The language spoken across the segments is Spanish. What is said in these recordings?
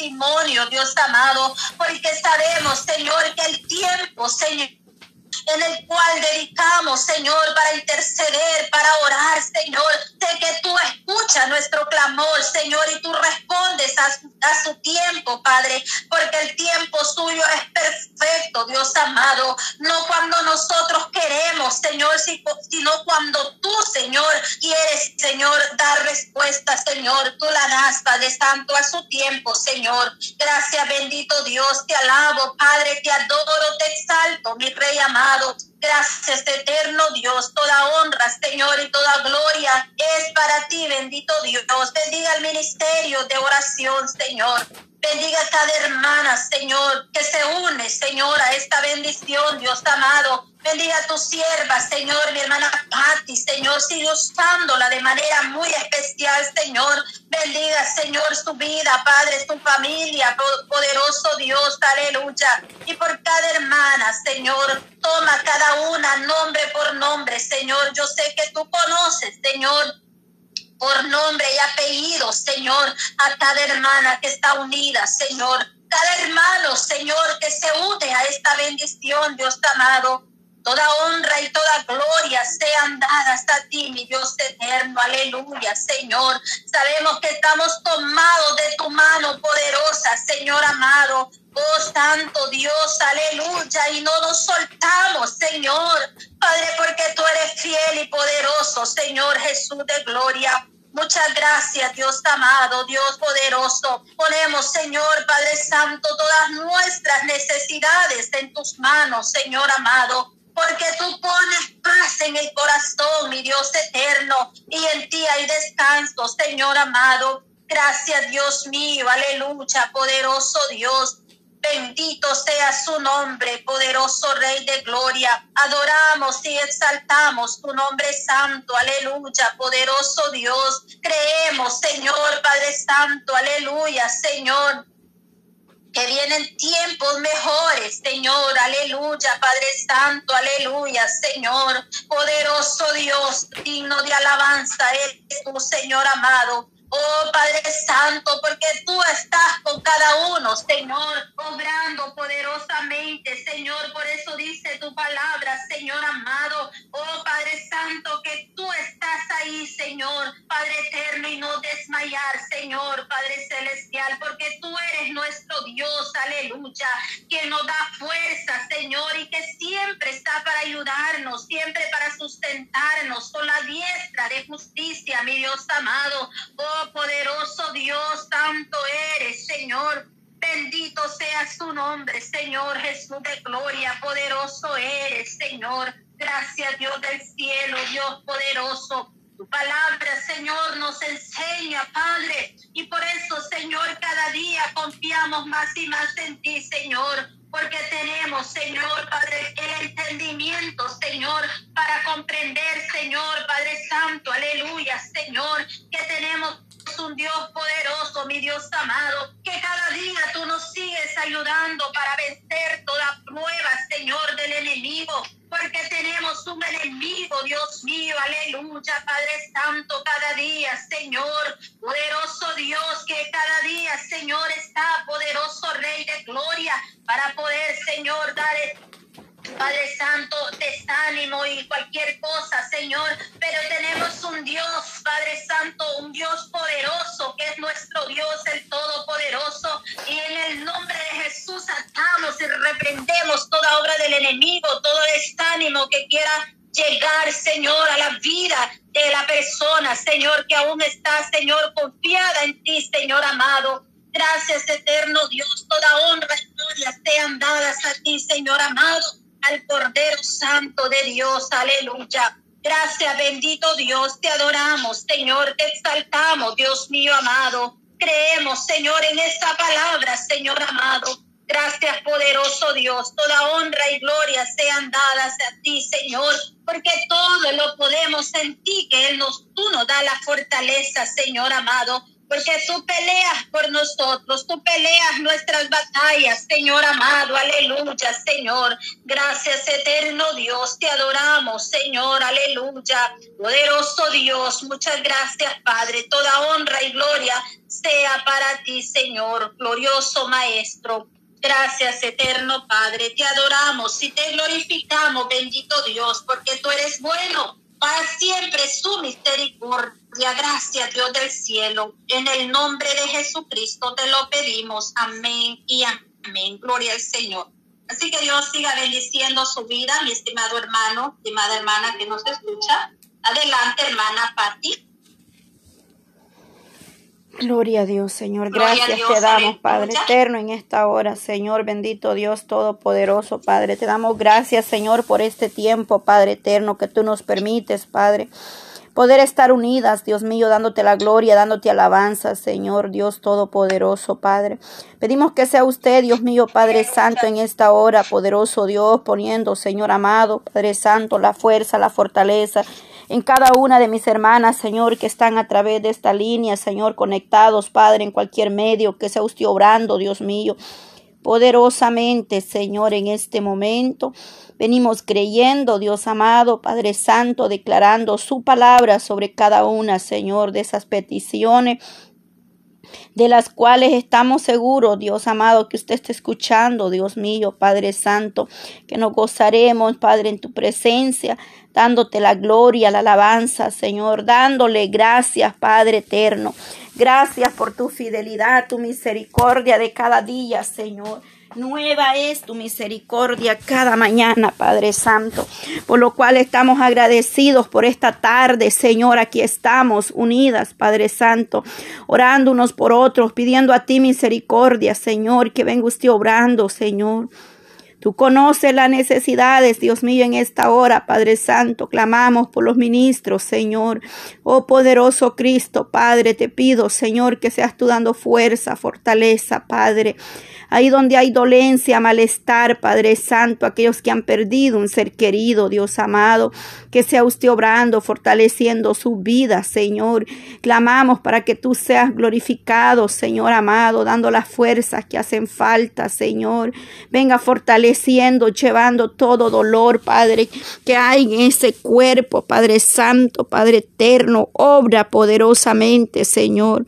testimonio, Dios amado, porque sabemos, Señor, que el tiempo, Señor, en el cual dedicamos, Señor, para interceder, para orar, Señor. Sé que tú escuchas nuestro clamor, Señor, y tú respondes a, a, su tiempo, Padre, porque el tiempo suyo es perfecto, Dios amado. No cuando nosotros queremos, Señor, sino cuando tú, Señor, quieres, Señor, dar respuesta, Señor. Tú la das, Padre Santo, a su tiempo, Señor. Gracias, bendito Dios. Te alabo, Padre, te adoro, te mi Rey amado. Gracias, eterno Dios. Toda honra, Señor, y toda gloria es para ti, bendito Dios. Bendiga el ministerio de oración, Señor. Bendiga a cada hermana, Señor, que se une, Señor, a esta bendición, Dios amado. Bendiga a tu sierva, Señor, mi hermana Patti, Señor, sigue usándola de manera muy especial, Señor. Bendiga, Señor, su vida, Padre, su familia, poderoso Dios, aleluya. Y por cada hermana, Señor, toma cada una nombre por nombre, Señor. Yo sé que tú conoces, Señor, por nombre y apellido, Señor, a cada hermana que está unida, Señor. Cada hermano, Señor, que se une a esta bendición, Dios amado. Toda honra y toda gloria sean dadas a ti, mi Dios eterno. Aleluya, Señor. Sabemos que estamos tomados de tu mano poderosa, Señor amado. Oh Santo Dios, aleluya. Y no nos soltamos, Señor. Padre, porque tú eres fiel y poderoso, Señor Jesús de gloria. Muchas gracias, Dios amado, Dios poderoso. Ponemos, Señor Padre Santo, todas nuestras necesidades en tus manos, Señor amado porque tú pones paz en el corazón, mi Dios eterno, y en ti hay descanso, Señor amado. Gracias, Dios mío, aleluya, poderoso Dios. Bendito sea su nombre, poderoso Rey de Gloria. Adoramos y exaltamos tu nombre santo, aleluya, poderoso Dios. Creemos, Señor Padre Santo, aleluya, Señor que vienen tiempos mejores, Señor, aleluya, Padre Santo, aleluya, Señor, poderoso Dios, digno de alabanza, eres tu Señor amado. Oh Padre Santo, porque tú estás con cada uno, Señor, obrando poderosamente, Señor. Por eso dice tu palabra, Señor amado. Oh Padre Santo, que tú estás ahí, Señor, Padre eterno, y no desmayar, Señor, Padre celestial, porque tú eres nuestro Dios, aleluya, que nos da fuerza, Señor, y que siempre ayudarnos, siempre para sustentarnos con la diestra de justicia, mi Dios amado. Oh poderoso Dios, santo eres, Señor. Bendito sea su nombre, Señor Jesús de gloria, poderoso eres, Señor. Gracias, Dios del cielo, Dios poderoso. Tu palabra, Señor, nos enseña, Padre. Y por eso, Señor, cada día confiamos más y más en ti, Señor. Porque tenemos, Señor, Padre, el entendimiento, Señor, para comprender, Señor, Padre Santo, aleluya, Señor, que tenemos un Dios poderoso, mi Dios amado, que cada día tú nos sigues ayudando para vencer toda prueba, Señor, del enemigo, porque tenemos un enemigo, Dios mío, aleluya, Padre Santo, cada día, Señor, poderoso Dios, que cada día, Señor, está poderoso Rey de Gloria, para poder, Señor, dar Padre Santo, desánimo y cualquier cosa, Señor, pero tenemos un Dios, Padre Santo, un Dios poderoso, que es nuestro Dios, el Todopoderoso, y en el nombre de Jesús atamos y reprendemos toda obra del enemigo, todo desánimo que quiera llegar, Señor, a la vida de la persona, Señor, que aún está, Señor, confiada en ti, Señor amado. Gracias, eterno Dios. Toda honra y gloria sean dadas a ti, Señor amado al Cordero Santo de Dios. Aleluya. Gracias, bendito Dios. Te adoramos, Señor. Te exaltamos, Dios mío amado. Creemos, Señor, en esta palabra, Señor amado. Gracias, poderoso Dios. Toda honra y gloria sean dadas a ti, Señor, porque todo lo podemos en ti, que Él nos, tú nos da la fortaleza, Señor amado. Porque tú peleas por nosotros, tú peleas nuestras batallas, Señor amado, aleluya, Señor. Gracias, eterno Dios, te adoramos, Señor, aleluya. Poderoso Dios, muchas gracias, Padre. Toda honra y gloria sea para ti, Señor, glorioso Maestro. Gracias, eterno Padre. Te adoramos y te glorificamos, bendito Dios, porque tú eres bueno. Para siempre su misericordia. Gracias, Dios del cielo. En el nombre de Jesucristo te lo pedimos. Amén y amén. Gloria al Señor. Así que Dios siga bendiciendo su vida, mi estimado hermano, estimada hermana que nos escucha. Adelante, hermana Patti. Gloria a Dios, Señor. Gracias te damos, Padre eterno, en esta hora, Señor. Bendito Dios Todopoderoso, Padre. Te damos gracias, Señor, por este tiempo, Padre eterno, que tú nos permites, Padre. Poder estar unidas, Dios mío, dándote la gloria, dándote alabanza, Señor, Dios Todopoderoso, Padre. Pedimos que sea usted, Dios mío, Padre Santo, en esta hora, poderoso Dios, poniendo, Señor amado, Padre Santo, la fuerza, la fortaleza en cada una de mis hermanas, Señor, que están a través de esta línea, Señor, conectados, Padre, en cualquier medio, que sea usted obrando, Dios mío poderosamente, Señor, en este momento. Venimos creyendo, Dios amado, Padre Santo, declarando su palabra sobre cada una, Señor, de esas peticiones de las cuales estamos seguros, Dios amado, que usted está escuchando, Dios mío, Padre Santo, que nos gozaremos, Padre, en tu presencia, dándote la gloria, la alabanza, Señor, dándole gracias, Padre eterno. Gracias por tu fidelidad, tu misericordia de cada día, Señor. Nueva es tu misericordia cada mañana, Padre Santo, por lo cual estamos agradecidos por esta tarde, Señor. Aquí estamos unidas, Padre Santo, orando unos por otros, pidiendo a ti misericordia, Señor, que venga usted obrando, Señor. Tú conoces las necesidades, Dios mío, en esta hora, Padre Santo. Clamamos por los ministros, Señor. Oh poderoso Cristo, Padre, te pido, Señor, que seas tú dando fuerza, fortaleza, Padre. Ahí donde hay dolencia, malestar, Padre Santo, aquellos que han perdido un ser querido, Dios amado, que sea usted obrando, fortaleciendo su vida, Señor. Clamamos para que tú seas glorificado, Señor amado, dando las fuerzas que hacen falta, Señor. Venga fortaleciendo, llevando todo dolor, Padre, que hay en ese cuerpo, Padre Santo, Padre eterno. Obra poderosamente, Señor.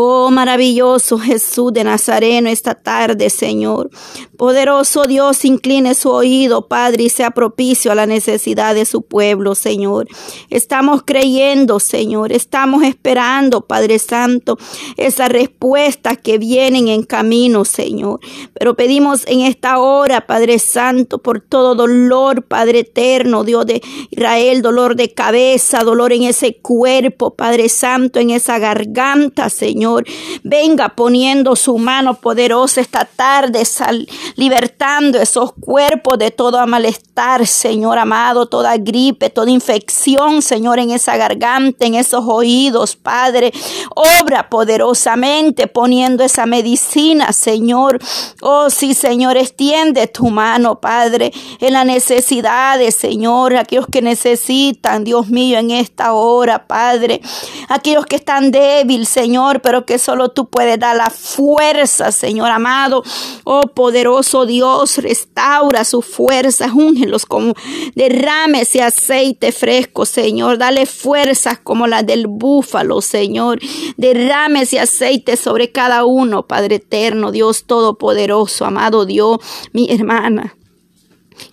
Oh maravilloso Jesús de Nazareno esta tarde, Señor. Poderoso Dios, incline su oído, Padre, y sea propicio a la necesidad de su pueblo, Señor. Estamos creyendo, Señor. Estamos esperando, Padre Santo, esas respuestas que vienen en camino, Señor. Pero pedimos en esta hora, Padre Santo, por todo dolor, Padre eterno, Dios de Israel, dolor de cabeza, dolor en ese cuerpo, Padre Santo, en esa garganta, Señor. Señor. Venga poniendo su mano poderosa esta tarde, sal, libertando esos cuerpos de todo malestar, Señor amado, toda gripe, toda infección, Señor, en esa garganta, en esos oídos, Padre. Obra poderosamente poniendo esa medicina, Señor. Oh, sí, Señor, extiende tu mano, Padre, en la necesidad de Señor, aquellos que necesitan, Dios mío, en esta hora, Padre. Aquellos que están débiles, Señor, pero que solo tú puedes dar la fuerza, Señor amado. Oh poderoso Dios, restaura su fuerza, úngelos como derrame ese aceite fresco, Señor. Dale fuerzas como la del búfalo, Señor. Derrame ese aceite sobre cada uno, Padre eterno, Dios todopoderoso, amado Dios, mi hermana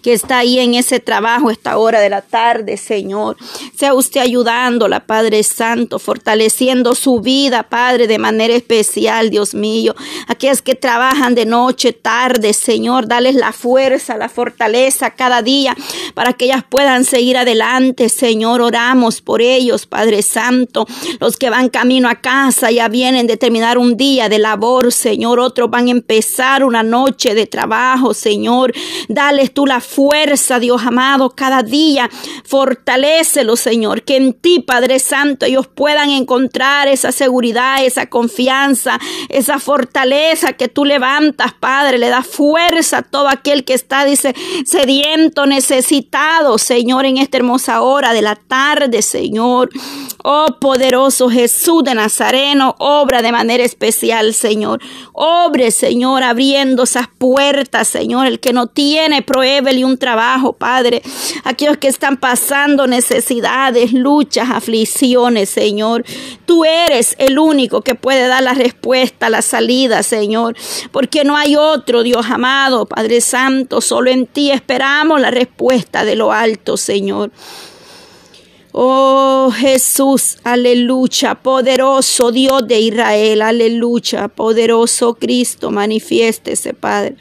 que está ahí en ese trabajo esta hora de la tarde, Señor. Sea usted ayudándola, Padre Santo, fortaleciendo su vida, Padre, de manera especial, Dios mío. Aquellas que trabajan de noche, tarde, Señor, dales la fuerza, la fortaleza cada día para que ellas puedan seguir adelante, Señor. Oramos por ellos, Padre Santo. Los que van camino a casa ya vienen de terminar un día de labor, Señor. Otros van a empezar una noche de trabajo, Señor. Dales tú la fuerza, Dios amado, cada día. Fortalécelo, Señor, que en ti, Padre Santo, ellos puedan encontrar esa seguridad, esa confianza, esa fortaleza que tú levantas, Padre. Le da fuerza a todo aquel que está, dice, sediento, necesitado, Señor, en esta hermosa hora de la tarde, Señor. Oh, poderoso Jesús de Nazareno, obra de manera especial, Señor. Obre, Señor, abriendo esas puertas, Señor. El que no tiene, pruébele un trabajo, Padre. Aquellos que están pasando necesidades, luchas, aflicciones, Señor. Tú eres el único que puede dar la respuesta, la salida, Señor. Porque no hay otro, Dios amado, Padre Santo. Solo en ti esperamos la respuesta de lo alto, Señor. Oh Jesús, aleluya, poderoso Dios de Israel, aleluya, poderoso Cristo, manifiéstese, Padre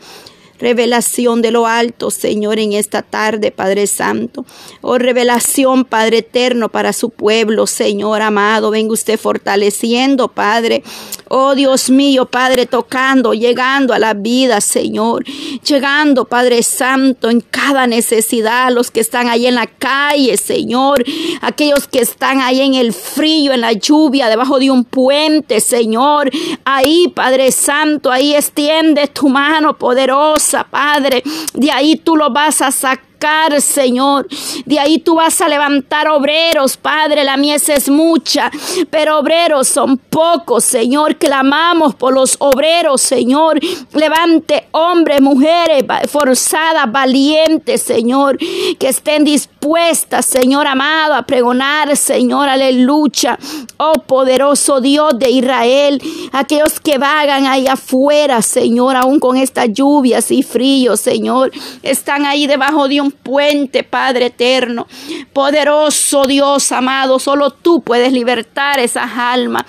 revelación de lo alto, Señor, en esta tarde, Padre Santo. Oh, revelación, Padre eterno, para su pueblo, Señor amado. Venga usted fortaleciendo, Padre. Oh, Dios mío, Padre, tocando, llegando a la vida, Señor. Llegando, Padre Santo, en cada necesidad, los que están ahí en la calle, Señor. Aquellos que están ahí en el frío, en la lluvia, debajo de un puente, Señor. Ahí, Padre Santo, ahí extiende tu mano poderosa Padre. De ahí tú lo vas a sacar Señor. De ahí tú vas a levantar obreros, Padre. La mies es mucha, pero obreros son pocos, Señor. Clamamos por los obreros, Señor. Levante hombres, mujeres forzadas, valientes, Señor. Que estén dispuestas, Señor amado, a pregonar, Señor. Aleluya. Oh poderoso Dios de Israel. Aquellos que vagan ahí afuera, Señor, aún con estas lluvias y fríos, Señor. Están ahí debajo de un puente, Padre eterno. Poderoso Dios amado, solo tú puedes libertar esas almas.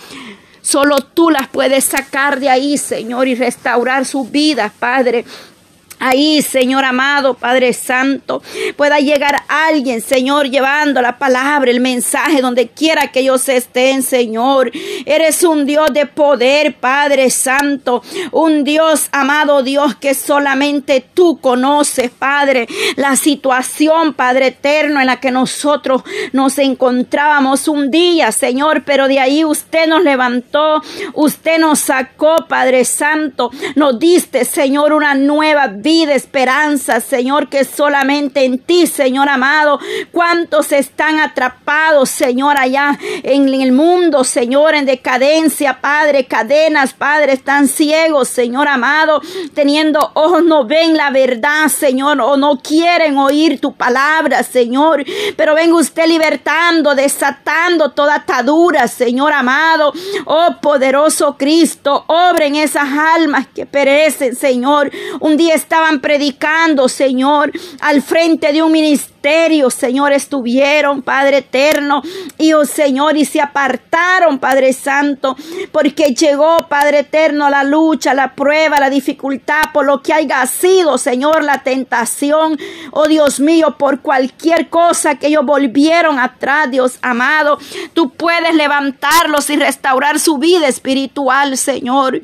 Solo tú las puedes sacar de ahí, Señor, y restaurar sus vidas, Padre. Ahí, Señor amado, Padre Santo, pueda llegar alguien, Señor, llevando la palabra, el mensaje, donde quiera que ellos estén, Señor. Eres un Dios de poder, Padre Santo, un Dios, amado Dios, que solamente tú conoces, Padre, la situación, Padre eterno, en la que nosotros nos encontrábamos un día, Señor, pero de ahí usted nos levantó, usted nos sacó, Padre Santo, nos diste, Señor, una nueva vida vida, esperanza, Señor, que solamente en ti, Señor amado, cuántos están atrapados, Señor, allá en el mundo, Señor, en decadencia, Padre, cadenas, Padre, están ciegos, Señor amado, teniendo ojos, no ven la verdad, Señor, o no quieren oír tu palabra, Señor, pero venga usted libertando, desatando toda atadura, Señor amado, oh poderoso Cristo, obra en esas almas que perecen, Señor, un día está estaban predicando, Señor, al frente de un ministerio Señor, estuvieron, Padre eterno, y oh Señor, y se apartaron, Padre Santo, porque llegó, Padre eterno, la lucha, la prueba, la dificultad, por lo que haya sido, Señor, la tentación, oh Dios mío, por cualquier cosa que ellos volvieron atrás, Dios amado, tú puedes levantarlos y restaurar su vida espiritual, Señor.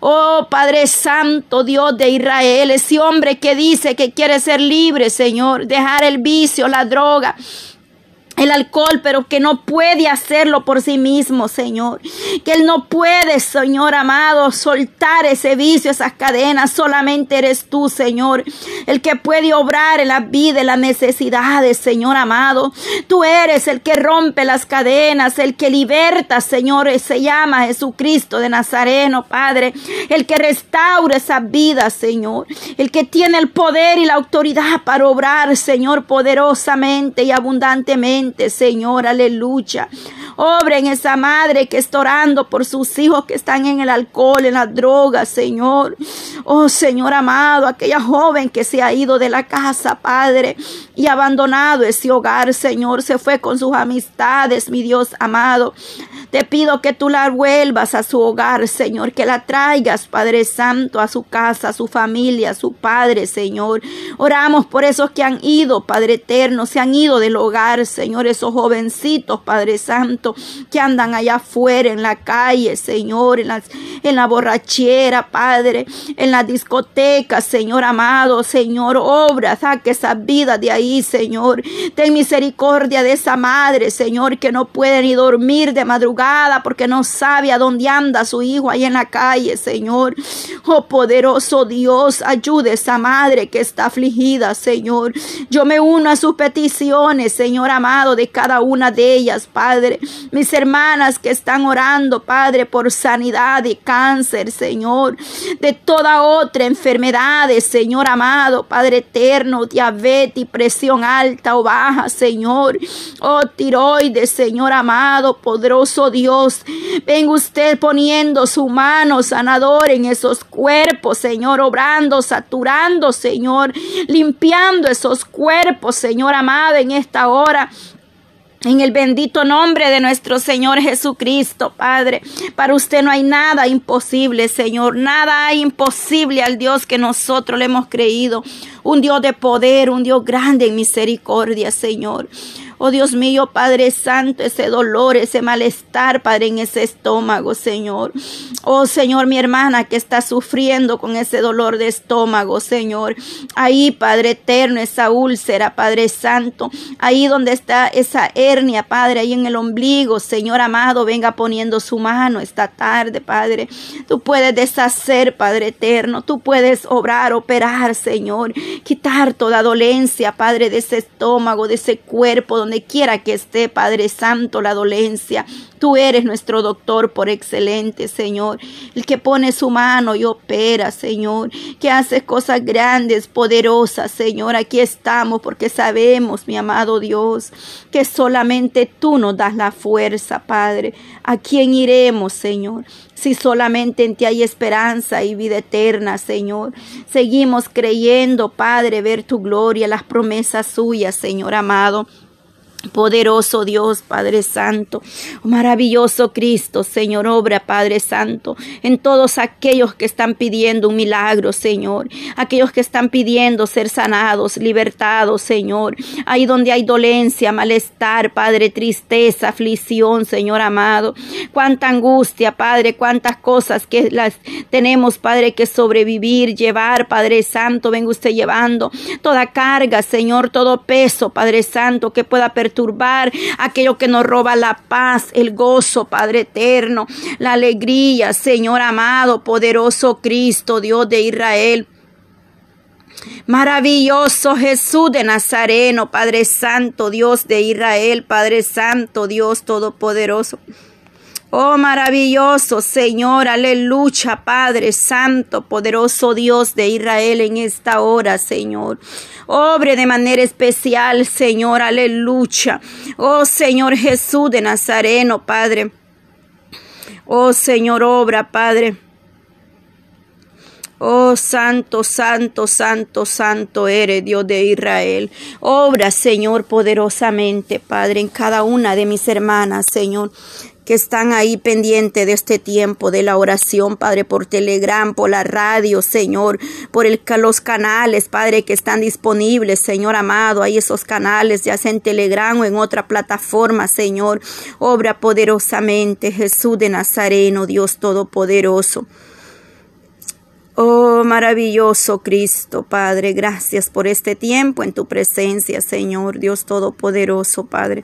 Oh Padre Santo, Dios de Israel, ese hombre que dice que quiere ser libre, Señor, dejar el la droga el alcohol, pero que no puede hacerlo por sí mismo, Señor. Que Él no puede, Señor amado, soltar ese vicio, esas cadenas. Solamente eres tú, Señor, el que puede obrar en la vida, en las necesidades, Señor amado. Tú eres el que rompe las cadenas, el que liberta, Señor. Se llama Jesucristo de Nazareno, Padre. El que restaura esa vida, Señor. El que tiene el poder y la autoridad para obrar, Señor, poderosamente y abundantemente Señor, aleluya. Obra en esa madre que está orando por sus hijos que están en el alcohol, en las drogas, Señor. Oh, Señor amado, aquella joven que se ha ido de la casa, Padre, y abandonado ese hogar, Señor, se fue con sus amistades, mi Dios amado. Te pido que tú la vuelvas a su hogar, Señor, que la traigas, Padre Santo, a su casa, a su familia, a su Padre, Señor. Oramos por esos que han ido, Padre eterno, se han ido del hogar, Señor, esos jovencitos, Padre Santo, que andan allá afuera en la calle, Señor, en, en la borrachera, Padre, en las discotecas, Señor amado, Señor, obra, saque esa vida de ahí, Señor. Ten misericordia de esa madre, Señor, que no puede ni dormir de madrugada porque no sabe a dónde anda su hijo ahí en la calle, Señor. Oh poderoso Dios, ayude a esa madre que está afligida, Señor. Yo me uno a sus peticiones, Señor amado, de cada una de ellas, Padre. Mis hermanas que están orando, Padre, por sanidad de cáncer, Señor, de toda otra enfermedad, Señor amado, Padre eterno, diabetes, presión alta o baja, Señor. Oh, tiroides, Señor amado, poderoso Dios. Venga usted poniendo su mano sanador en esos cuerpos, Señor, obrando, saturando, Señor, limpiando esos cuerpos, Señor amado, en esta hora. En el bendito nombre de nuestro Señor Jesucristo, Padre. Para usted no hay nada imposible, Señor. Nada hay imposible al Dios que nosotros le hemos creído. Un Dios de poder, un Dios grande en misericordia, Señor. Oh Dios mío, Padre Santo, ese dolor, ese malestar, Padre, en ese estómago, Señor. Oh Señor, mi hermana que está sufriendo con ese dolor de estómago, Señor. Ahí, Padre eterno, esa úlcera, Padre Santo. Ahí donde está esa hernia, Padre, ahí en el ombligo, Señor amado, venga poniendo su mano esta tarde, Padre. Tú puedes deshacer, Padre eterno. Tú puedes obrar, operar, Señor. Quitar toda dolencia, Padre, de ese estómago, de ese cuerpo donde quiera que esté, Padre Santo, la dolencia. Tú eres nuestro doctor por excelente, Señor. El que pone su mano y opera, Señor. Que hace cosas grandes, poderosas, Señor. Aquí estamos porque sabemos, mi amado Dios, que solamente tú nos das la fuerza, Padre. ¿A quién iremos, Señor? Si solamente en ti hay esperanza y vida eterna, Señor. Seguimos creyendo, Padre, ver tu gloria, las promesas suyas, Señor amado. Poderoso Dios, Padre Santo, maravilloso Cristo, Señor, obra, Padre Santo, en todos aquellos que están pidiendo un milagro, Señor, aquellos que están pidiendo ser sanados, libertados, Señor, ahí donde hay dolencia, malestar, Padre, tristeza, aflicción, Señor amado, cuánta angustia, Padre, cuántas cosas que las tenemos, Padre, que sobrevivir, llevar, Padre Santo, venga usted llevando toda carga, Señor, todo peso, Padre Santo, que pueda perder perturbar, aquello que nos roba la paz, el gozo, Padre eterno, la alegría, Señor amado, poderoso Cristo, Dios de Israel. Maravilloso Jesús de Nazareno, Padre Santo, Dios de Israel, Padre Santo, Dios Todopoderoso. Oh maravilloso Señor, aleluya, Padre Santo, poderoso Dios de Israel en esta hora, Señor. Obre de manera especial, Señor, aleluya. Oh Señor Jesús de Nazareno, Padre. Oh Señor, obra, Padre. Oh Santo, Santo, Santo, Santo eres Dios de Israel. Obra, Señor, poderosamente, Padre, en cada una de mis hermanas, Señor que están ahí pendientes de este tiempo de la oración, Padre, por Telegram, por la radio, Señor, por los canales, Padre, que están disponibles, Señor amado, ahí esos canales, ya sea en Telegram o en otra plataforma, Señor, obra poderosamente, Jesús de Nazareno, Dios Todopoderoso. Oh, maravilloso Cristo, Padre, gracias por este tiempo en tu presencia, Señor, Dios Todopoderoso, Padre.